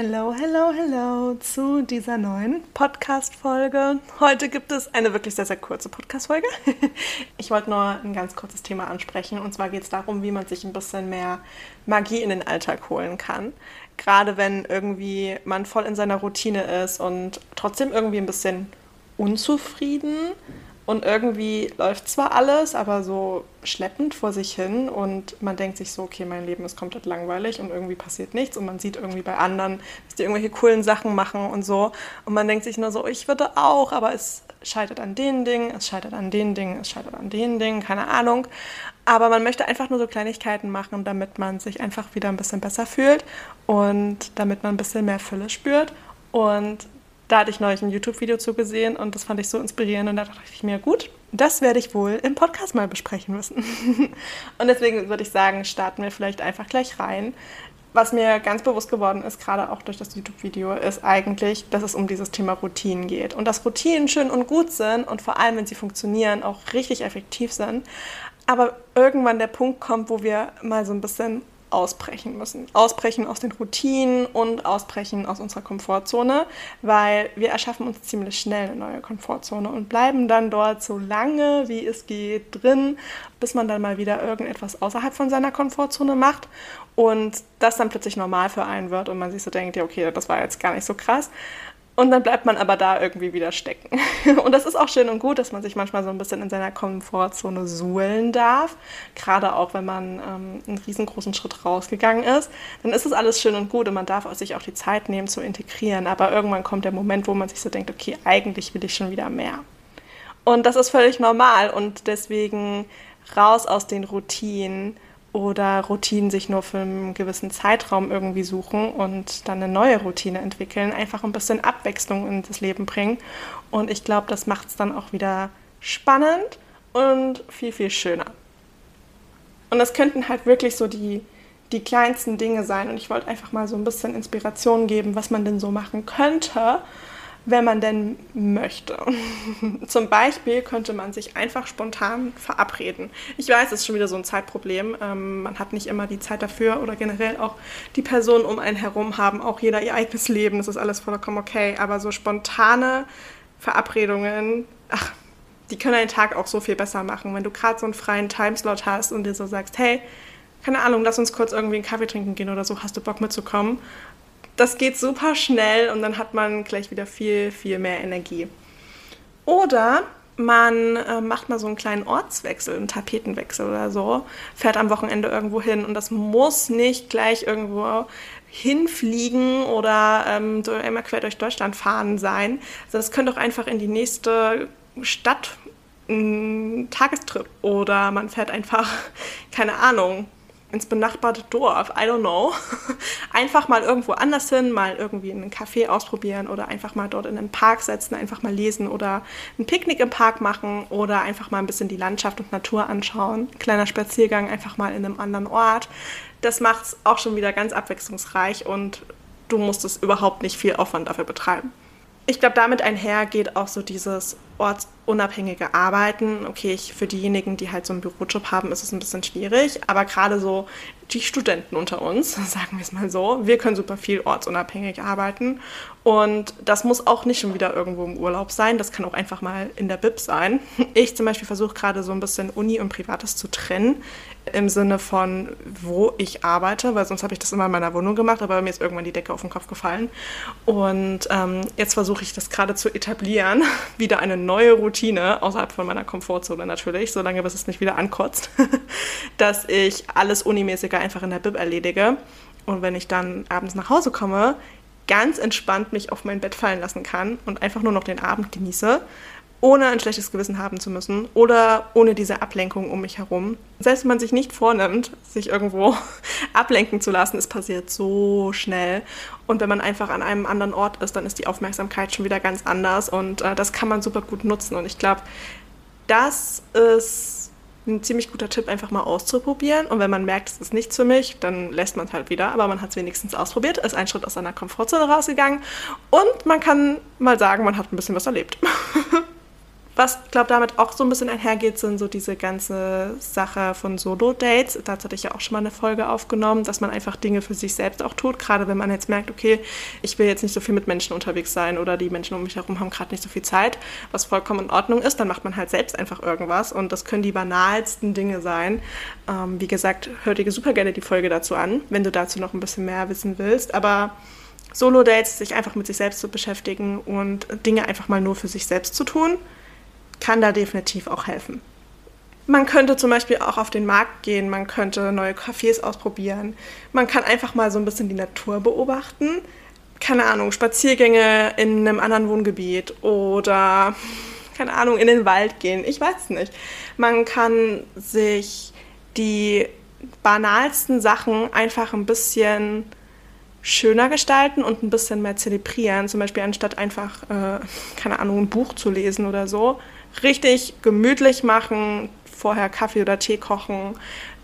Hello, hello, hello zu dieser neuen Podcast-Folge. Heute gibt es eine wirklich sehr, sehr kurze Podcast-Folge. Ich wollte nur ein ganz kurzes Thema ansprechen. Und zwar geht es darum, wie man sich ein bisschen mehr Magie in den Alltag holen kann. Gerade wenn irgendwie man voll in seiner Routine ist und trotzdem irgendwie ein bisschen unzufrieden und irgendwie läuft zwar alles, aber so schleppend vor sich hin und man denkt sich so, okay, mein Leben ist komplett langweilig und irgendwie passiert nichts und man sieht irgendwie bei anderen, dass die irgendwelche coolen Sachen machen und so und man denkt sich nur so, ich würde auch, aber es scheitert an den Dingen, es scheitert an den Dingen, es scheitert an den Dingen, keine Ahnung. Aber man möchte einfach nur so Kleinigkeiten machen, damit man sich einfach wieder ein bisschen besser fühlt und damit man ein bisschen mehr Fülle spürt und da hatte ich neulich ein YouTube-Video zugesehen und das fand ich so inspirierend und da dachte ich mir, gut, das werde ich wohl im Podcast mal besprechen müssen. und deswegen würde ich sagen, starten wir vielleicht einfach gleich rein. Was mir ganz bewusst geworden ist, gerade auch durch das YouTube-Video, ist eigentlich, dass es um dieses Thema Routinen geht. Und dass Routinen schön und gut sind und vor allem, wenn sie funktionieren, auch richtig effektiv sind. Aber irgendwann der Punkt kommt, wo wir mal so ein bisschen ausbrechen müssen. Ausbrechen aus den Routinen und ausbrechen aus unserer Komfortzone, weil wir erschaffen uns ziemlich schnell eine neue Komfortzone und bleiben dann dort so lange, wie es geht, drin, bis man dann mal wieder irgendetwas außerhalb von seiner Komfortzone macht und das dann plötzlich normal für einen wird und man sich so denkt, ja, okay, das war jetzt gar nicht so krass. Und dann bleibt man aber da irgendwie wieder stecken. Und das ist auch schön und gut, dass man sich manchmal so ein bisschen in seiner Komfortzone suhlen darf. Gerade auch, wenn man ähm, einen riesengroßen Schritt rausgegangen ist. Dann ist es alles schön und gut und man darf sich auch die Zeit nehmen zu integrieren. Aber irgendwann kommt der Moment, wo man sich so denkt, okay, eigentlich will ich schon wieder mehr. Und das ist völlig normal und deswegen raus aus den Routinen oder Routinen sich nur für einen gewissen Zeitraum irgendwie suchen und dann eine neue Routine entwickeln, einfach ein bisschen Abwechslung in das Leben bringen. Und ich glaube, das macht es dann auch wieder spannend und viel, viel schöner. Und das könnten halt wirklich so die, die kleinsten Dinge sein. Und ich wollte einfach mal so ein bisschen Inspiration geben, was man denn so machen könnte, wenn man denn möchte. Zum Beispiel könnte man sich einfach spontan verabreden. Ich weiß, es ist schon wieder so ein Zeitproblem. Ähm, man hat nicht immer die Zeit dafür oder generell auch die Personen um einen herum haben auch jeder ihr eigenes Leben. Das ist alles vollkommen okay. Aber so spontane Verabredungen, ach, die können einen Tag auch so viel besser machen. Wenn du gerade so einen freien Timeslot hast und dir so sagst, hey, keine Ahnung, lass uns kurz irgendwie einen Kaffee trinken gehen oder so, hast du Bock mitzukommen? Das geht super schnell und dann hat man gleich wieder viel, viel mehr Energie. Oder man äh, macht mal so einen kleinen Ortswechsel, einen Tapetenwechsel oder so, fährt am Wochenende irgendwo hin und das muss nicht gleich irgendwo hinfliegen oder ähm, immer quer durch Deutschland fahren sein. Also das könnte auch einfach in die nächste Stadt ein Tagestrip oder man fährt einfach, keine Ahnung, ins benachbarte Dorf, I don't know. Einfach mal irgendwo anders hin, mal irgendwie in einen Café ausprobieren oder einfach mal dort in einen Park setzen, einfach mal lesen oder ein Picknick im Park machen oder einfach mal ein bisschen die Landschaft und Natur anschauen. Kleiner Spaziergang einfach mal in einem anderen Ort. Das macht es auch schon wieder ganz abwechslungsreich und du musst es überhaupt nicht viel Aufwand dafür betreiben. Ich glaube, damit einher geht auch so dieses ortsunabhängige Arbeiten. Okay, ich, für diejenigen, die halt so einen Bürojob haben, ist es ein bisschen schwierig. Aber gerade so die Studenten unter uns, sagen wir es mal so, wir können super viel ortsunabhängig arbeiten. Und das muss auch nicht schon wieder irgendwo im Urlaub sein. Das kann auch einfach mal in der Bib sein. Ich zum Beispiel versuche gerade so ein bisschen Uni und Privates zu trennen. Im Sinne von, wo ich arbeite, weil sonst habe ich das immer in meiner Wohnung gemacht, aber mir ist irgendwann die Decke auf den Kopf gefallen. Und ähm, jetzt versuche ich das gerade zu etablieren, wieder eine neue Routine außerhalb von meiner Komfortzone natürlich, solange bis es mich wieder ankotzt, dass ich alles Unimäßige einfach in der Bib erledige. Und wenn ich dann abends nach Hause komme, ganz entspannt mich auf mein Bett fallen lassen kann und einfach nur noch den Abend genieße ohne ein schlechtes Gewissen haben zu müssen oder ohne diese Ablenkung um mich herum. Selbst wenn man sich nicht vornimmt, sich irgendwo ablenken zu lassen, es passiert so schnell. Und wenn man einfach an einem anderen Ort ist, dann ist die Aufmerksamkeit schon wieder ganz anders und äh, das kann man super gut nutzen. Und ich glaube, das ist ein ziemlich guter Tipp, einfach mal auszuprobieren. Und wenn man merkt, es ist nichts für mich, dann lässt man es halt wieder. Aber man hat es wenigstens ausprobiert, ist ein Schritt aus seiner Komfortzone rausgegangen und man kann mal sagen, man hat ein bisschen was erlebt. Was, ich glaube, damit auch so ein bisschen einhergeht, sind so diese ganze Sache von Solo-Dates. Dazu hatte ich ja auch schon mal eine Folge aufgenommen, dass man einfach Dinge für sich selbst auch tut. Gerade wenn man jetzt merkt, okay, ich will jetzt nicht so viel mit Menschen unterwegs sein oder die Menschen um mich herum haben gerade nicht so viel Zeit, was vollkommen in Ordnung ist, dann macht man halt selbst einfach irgendwas. Und das können die banalsten Dinge sein. Ähm, wie gesagt, hör dir super gerne die Folge dazu an, wenn du dazu noch ein bisschen mehr wissen willst. Aber Solo-Dates, sich einfach mit sich selbst zu beschäftigen und Dinge einfach mal nur für sich selbst zu tun kann da definitiv auch helfen. Man könnte zum Beispiel auch auf den Markt gehen, man könnte neue Cafés ausprobieren, man kann einfach mal so ein bisschen die Natur beobachten. Keine Ahnung, Spaziergänge in einem anderen Wohngebiet oder, keine Ahnung, in den Wald gehen. Ich weiß nicht. Man kann sich die banalsten Sachen einfach ein bisschen schöner gestalten und ein bisschen mehr zelebrieren. Zum Beispiel anstatt einfach, äh, keine Ahnung, ein Buch zu lesen oder so, richtig gemütlich machen, vorher Kaffee oder Tee kochen,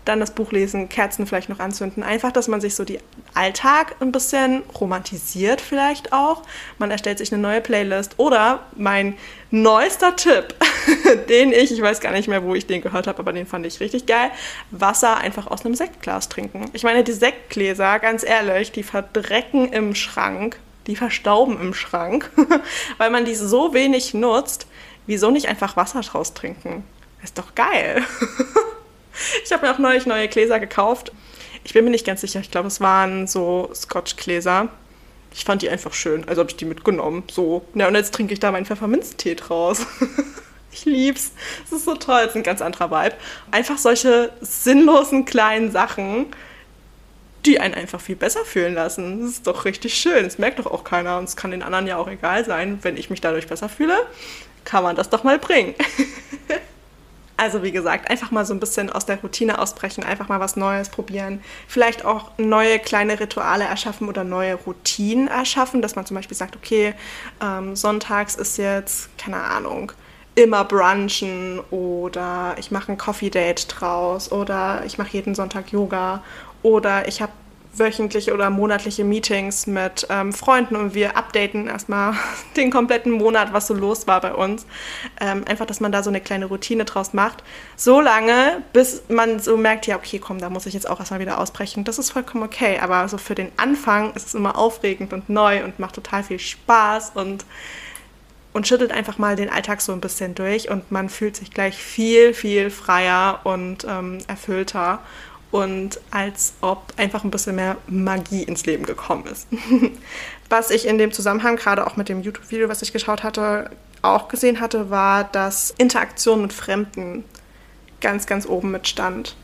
dann das Buch lesen, Kerzen vielleicht noch anzünden. Einfach, dass man sich so die Alltag ein bisschen romantisiert vielleicht auch. Man erstellt sich eine neue Playlist oder mein neuester Tipp, den ich, ich weiß gar nicht mehr, wo ich den gehört habe, aber den fand ich richtig geil, Wasser einfach aus einem Sektglas trinken. Ich meine, die Sektgläser, ganz ehrlich, die verdrecken im Schrank, die verstauben im Schrank, weil man die so wenig nutzt wieso nicht einfach Wasser draus trinken? Ist doch geil. ich habe mir auch neulich neue Gläser gekauft. Ich bin mir nicht ganz sicher. Ich glaube, es waren so Scotch-Gläser. Ich fand die einfach schön, also habe ich die mitgenommen. So. Ja, und jetzt trinke ich da meinen Pfefferminztee draus. ich lieb's. Es ist so toll. Es ist ein ganz anderer Vibe. Einfach solche sinnlosen kleinen Sachen, die einen einfach viel besser fühlen lassen. Das ist doch richtig schön. Das merkt doch auch keiner und es kann den anderen ja auch egal sein, wenn ich mich dadurch besser fühle kann man das doch mal bringen. Also wie gesagt, einfach mal so ein bisschen aus der Routine ausbrechen, einfach mal was Neues probieren. Vielleicht auch neue kleine Rituale erschaffen oder neue Routinen erschaffen, dass man zum Beispiel sagt, okay, ähm, sonntags ist jetzt, keine Ahnung, immer brunchen oder ich mache ein Coffee Date draus oder ich mache jeden Sonntag Yoga oder ich habe wöchentliche oder monatliche Meetings mit ähm, Freunden und wir updaten erstmal den kompletten Monat, was so los war bei uns. Ähm, einfach, dass man da so eine kleine Routine draus macht. So lange, bis man so merkt, ja, okay, komm, da muss ich jetzt auch erstmal wieder ausbrechen. Das ist vollkommen okay. Aber so für den Anfang ist es immer aufregend und neu und macht total viel Spaß und und schüttelt einfach mal den Alltag so ein bisschen durch und man fühlt sich gleich viel, viel freier und ähm, erfüllter und als ob einfach ein bisschen mehr Magie ins Leben gekommen ist. was ich in dem Zusammenhang, gerade auch mit dem YouTube-Video, was ich geschaut hatte, auch gesehen hatte, war, dass Interaktion mit Fremden ganz, ganz oben mit stand.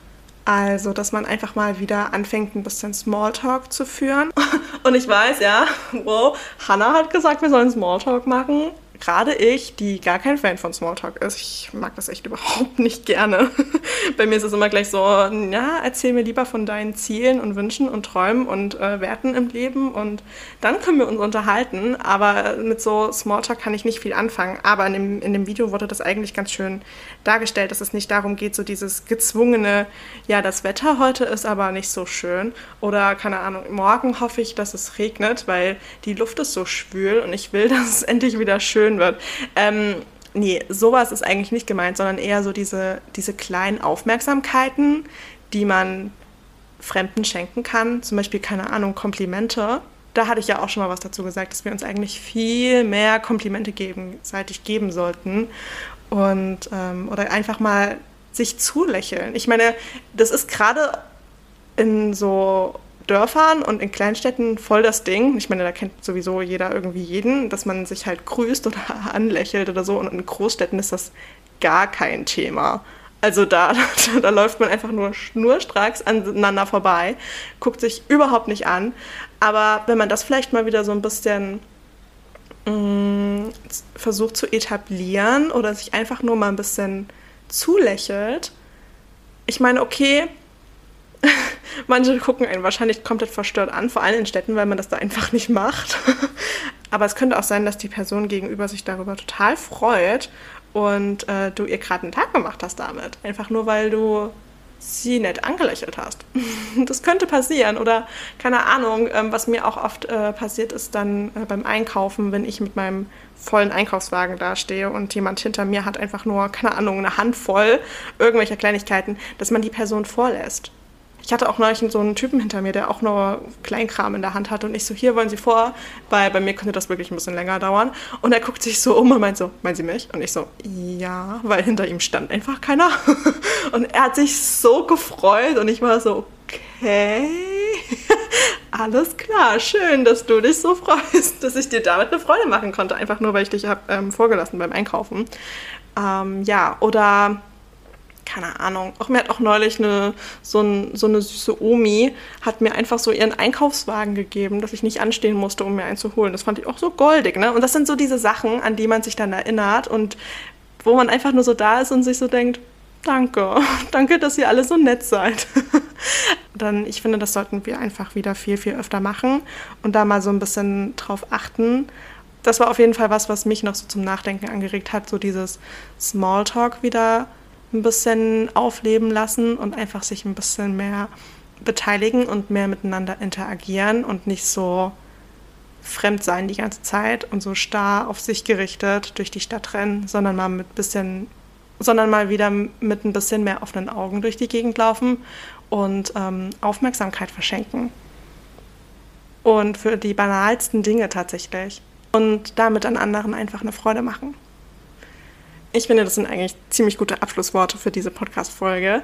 Also, dass man einfach mal wieder anfängt, ein bisschen Smalltalk zu führen. Und ich weiß, ja, wow, Hannah hat gesagt, wir sollen Smalltalk machen gerade ich, die gar kein Fan von Smalltalk ist, ich mag das echt überhaupt nicht gerne. Bei mir ist es immer gleich so, ja, erzähl mir lieber von deinen Zielen und Wünschen und Träumen und äh, Werten im Leben und dann können wir uns unterhalten. Aber mit so Smalltalk kann ich nicht viel anfangen. Aber in dem, in dem Video wurde das eigentlich ganz schön dargestellt, dass es nicht darum geht, so dieses gezwungene, ja, das Wetter heute ist aber nicht so schön oder keine Ahnung, morgen hoffe ich, dass es regnet, weil die Luft ist so schwül und ich will, dass es endlich wieder schön schön wird. Ähm, nee, sowas ist eigentlich nicht gemeint, sondern eher so diese, diese kleinen Aufmerksamkeiten, die man Fremden schenken kann. Zum Beispiel, keine Ahnung, Komplimente. Da hatte ich ja auch schon mal was dazu gesagt, dass wir uns eigentlich viel mehr Komplimente gegenseitig geben sollten. Und, ähm, oder einfach mal sich zulächeln. Ich meine, das ist gerade in so Dörfern und in Kleinstädten voll das Ding. Ich meine, da kennt sowieso jeder irgendwie jeden, dass man sich halt grüßt oder anlächelt oder so. Und in Großstädten ist das gar kein Thema. Also da, da, da läuft man einfach nur schnurstracks aneinander vorbei, guckt sich überhaupt nicht an. Aber wenn man das vielleicht mal wieder so ein bisschen mh, mm, versucht zu etablieren oder sich einfach nur mal ein bisschen zulächelt, ich meine, okay, manche gucken einen wahrscheinlich komplett verstört an, vor allem in Städten, weil man das da einfach nicht macht. Aber es könnte auch sein, dass die Person gegenüber sich darüber total freut und äh, du ihr gerade einen Tag gemacht hast damit. Einfach nur, weil du sie nett angelächelt hast. Das könnte passieren oder keine Ahnung, ähm, was mir auch oft äh, passiert ist dann äh, beim Einkaufen, wenn ich mit meinem vollen Einkaufswagen dastehe und jemand hinter mir hat einfach nur, keine Ahnung, eine Handvoll irgendwelcher Kleinigkeiten, dass man die Person vorlässt. Ich hatte auch neulich so einen Typen hinter mir, der auch nur Kleinkram in der Hand hatte und ich so, hier wollen Sie vor, weil bei mir könnte das wirklich ein bisschen länger dauern. Und er guckt sich so um und meint so, meinen Sie mich? Und ich so, ja, weil hinter ihm stand einfach keiner. Und er hat sich so gefreut und ich war so, okay, alles klar, schön, dass du dich so freust, dass ich dir damit eine Freude machen konnte, einfach nur, weil ich dich habe ähm, vorgelassen beim Einkaufen. Ähm, ja, oder keine Ahnung. Auch mir hat auch neulich eine, so, ein, so eine süße Omi, hat mir einfach so ihren Einkaufswagen gegeben, dass ich nicht anstehen musste, um mir einen zu holen. Das fand ich auch so goldig, ne? Und das sind so diese Sachen, an die man sich dann erinnert und wo man einfach nur so da ist und sich so denkt, danke, danke, dass ihr alle so nett seid. dann, ich finde, das sollten wir einfach wieder viel, viel öfter machen und da mal so ein bisschen drauf achten. Das war auf jeden Fall was, was mich noch so zum Nachdenken angeregt hat, so dieses Smalltalk wieder ein bisschen aufleben lassen und einfach sich ein bisschen mehr beteiligen und mehr miteinander interagieren und nicht so fremd sein die ganze Zeit und so starr auf sich gerichtet durch die Stadt rennen, sondern mal mit bisschen, sondern mal wieder mit ein bisschen mehr offenen Augen durch die Gegend laufen und ähm, Aufmerksamkeit verschenken. Und für die banalsten Dinge tatsächlich. Und damit an anderen einfach eine Freude machen. Ich finde, das sind eigentlich ziemlich gute Abschlussworte für diese Podcast-Folge.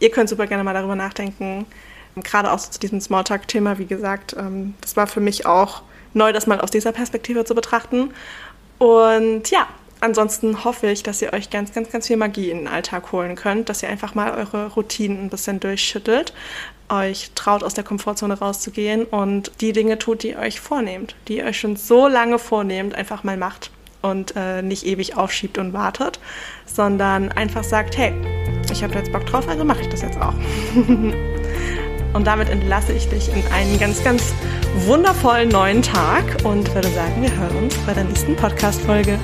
Ihr könnt super gerne mal darüber nachdenken. Gerade auch zu diesem Smalltalk-Thema, wie gesagt, ähm, das war für mich auch neu, das mal aus dieser Perspektive zu betrachten. Und ja, ansonsten hoffe ich, dass ihr euch ganz, ganz, ganz viel Magie in den Alltag holen könnt, dass ihr einfach mal eure Routinen ein bisschen durchschüttelt, euch traut, aus der Komfortzone rauszugehen und die Dinge tut, die ihr euch vornehmt, die ihr euch schon so lange vornehmt, einfach mal macht und äh, nicht ewig aufschiebt und wartet, sondern einfach sagt, hey, ich habe jetzt Bock drauf, also mache ich das jetzt auch. und damit entlasse ich dich in einen ganz, ganz wundervollen neuen Tag und würde sagen, wir hören uns bei der nächsten Podcast-Folge.